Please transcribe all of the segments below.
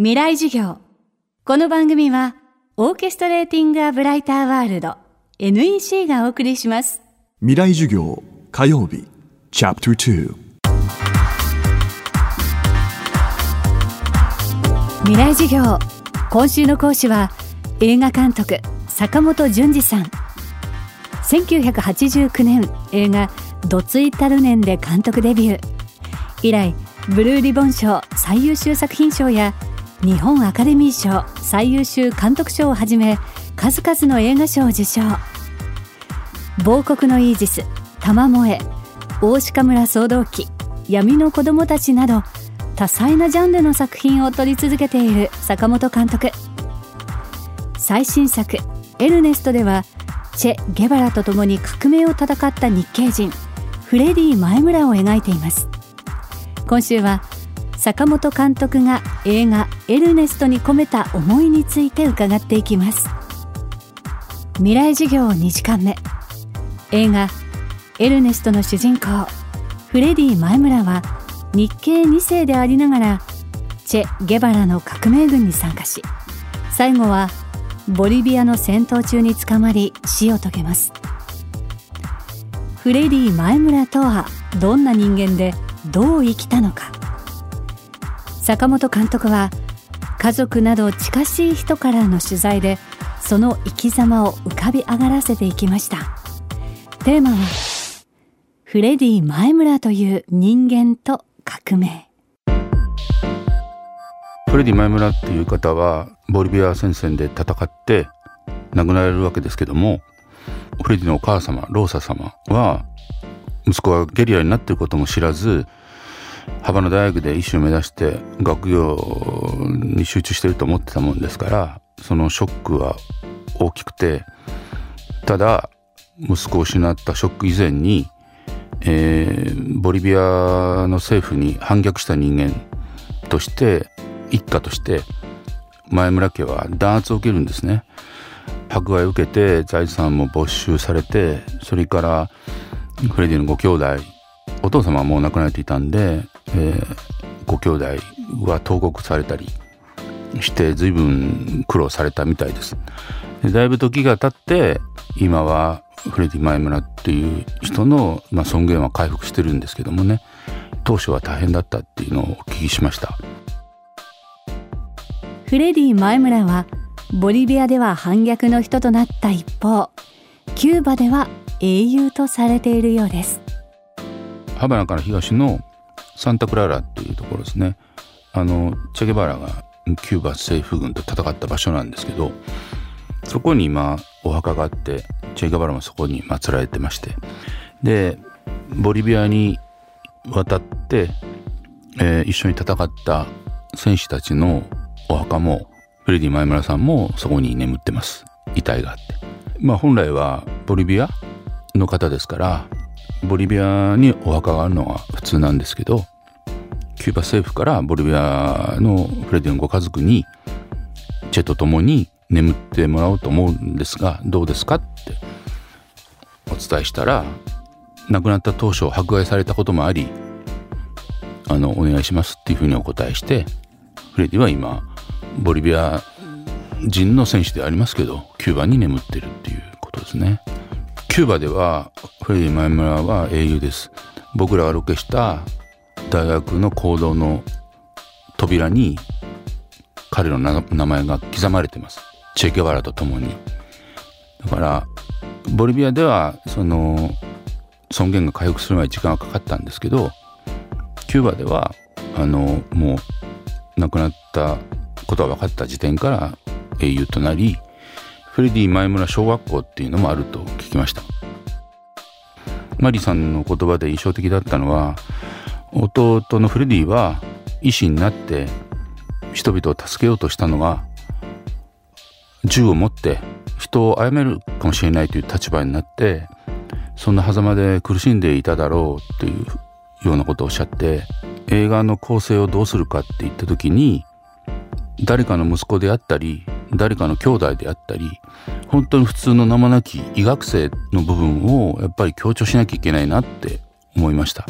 未来授業。この番組はオーケストレーティング・ア・ブライター・ワールド NEC がお送りします。未来授業火曜日チャプター未来授業。今週の講師は映画監督坂本淳二さん。1989年映画「どついたるねん」で監督デビュー。以来ブルーリボン賞最優秀作品賞や日本アカデミー賞最優秀監督賞をはじめ数々の映画賞を受賞。亡国のイージス玉萌え大鹿村総動機闇の子供たちなど多彩なジャンルの作品を撮り続けている坂本監督。最新作「エルネスト」ではチェ・ゲバラと共に革命を戦った日系人フレディ前村を描いています。今週は坂本監督が映画「エルネスト」に込めた思いについて伺っていきます。未来授業2時間目。映画「エルネスト」の主人公フレディ前村は日系2世でありながらチェ・ゲバラの革命軍に参加し最後はボリビアの戦闘中に捕まり死を遂げます。フレディ前村とはどんな人間でどう生きたのか。坂本監督は家族など近しい人からの取材でその生き様を浮かび上がらせていきました。テーマはフレディ前村という人間と革命。フレディ前村っていう方はボリビア戦線で戦って亡くなられるわけですけどもフレディのお母様ローサ様は息子がゲリラになっていることも知らず幅の大学で医師を目指して学業に集中してると思ってたもんですからそのショックは大きくてただ息子を失ったショック以前に、えー、ボリビアの政府に反逆した人間として一家として前村家は弾圧を受けるんですね。迫害を受けて財産も没収されてそれからフレディのご兄弟お父様はもう亡くなられていたんで、えー、ご兄弟は投獄されたりして随分苦労されたみたいです。でだいぶ時が経って今はフレディ前村っていう人の、まあ、尊厳は回復してるんですけどもね当初は大変だったっていうのをお聞きしました。フレディ前村はボリビアでは反逆の人となった一方キューバでは英雄とされているようです。ハバナから東のサンタクララっていうところですね。あのチェゲバラがキューバ政府軍と戦った場所なんですけどそこに今お墓があってチェゲバラもそこに祀られてまして。でボリビアに渡って、えー、一緒に戦った戦士たちのお墓もフレディ前村さんもそこに眠ってます。遺体があって。まあ本来はボリビアの方ですからボリビアにお墓があるのは普通なんですけどキューバ政府からボリビアのフレディのご家族にチェと共に眠ってもらおうと思うんですがどうですかってお伝えしたら亡くなった当初迫害されたこともありあのお願いしますっていうふうにお答えしてフレディは今ボリビア人の選手でありますけどキューバに眠ってるっていうことですね。キューバではフレディ前村は英雄です。僕らがロケした大学の講堂の扉に彼の名前が刻まれてます。チェケバラと共に。だからボリビアではその尊厳が回復するまで時間がかかったんですけどキューバではあのもう亡くなったことが分かった時点から英雄となりフレディ前村小学校っていうのもあると聞きました。マリさんの言葉で印象的だったのは弟のフレディは医師になって人々を助けようとしたのが銃を持って人を殺めるかもしれないという立場になってそんな狭間で苦しんでいただろうというようなことをおっしゃって映画の構成をどうするかって言った時に誰かの息子であったり誰かの兄弟であったり本当に普通の名もなき医学生の部分をやっぱり強調しなきゃいけないなって思いました。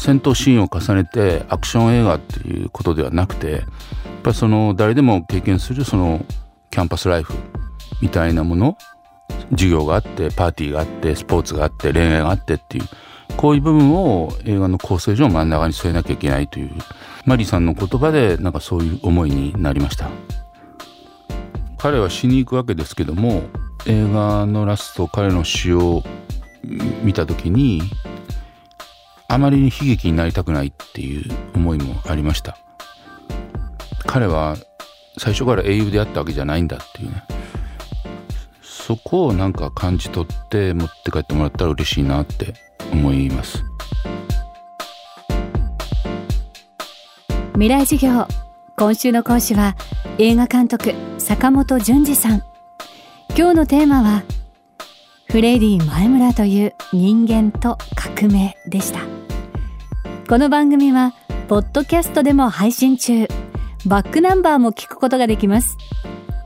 戦闘シーンを重ねてアクション映画っていうことではなくてやっぱりその誰でも経験するそのキャンパスライフみたいなもの授業があってパーティーがあってスポーツがあって恋愛があってっていうこういう部分を映画の構成上真ん中に据えなきゃいけないというマリさんの言葉でなんかそういう思いになりました。彼は死に行くわけですけども映画のラスト彼の死を見た時にあまりに悲劇になりたくないっていう思いもありました。彼は最初から英雄であったわけじゃないんだっていうね。そこをなんか感じ取って持って帰ってもらったら嬉しいなって思います。未来授業。今週の講師は映画監督坂本淳二さん。今日のテーマはフレディ前村という人間と革命でした。この番組はポッドキャストでも配信中。バックナンバーも聞くことができます。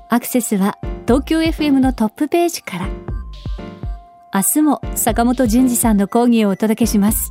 アクセスは東京 FM のトップページから。明日も坂本淳二さんの講義をお届けします。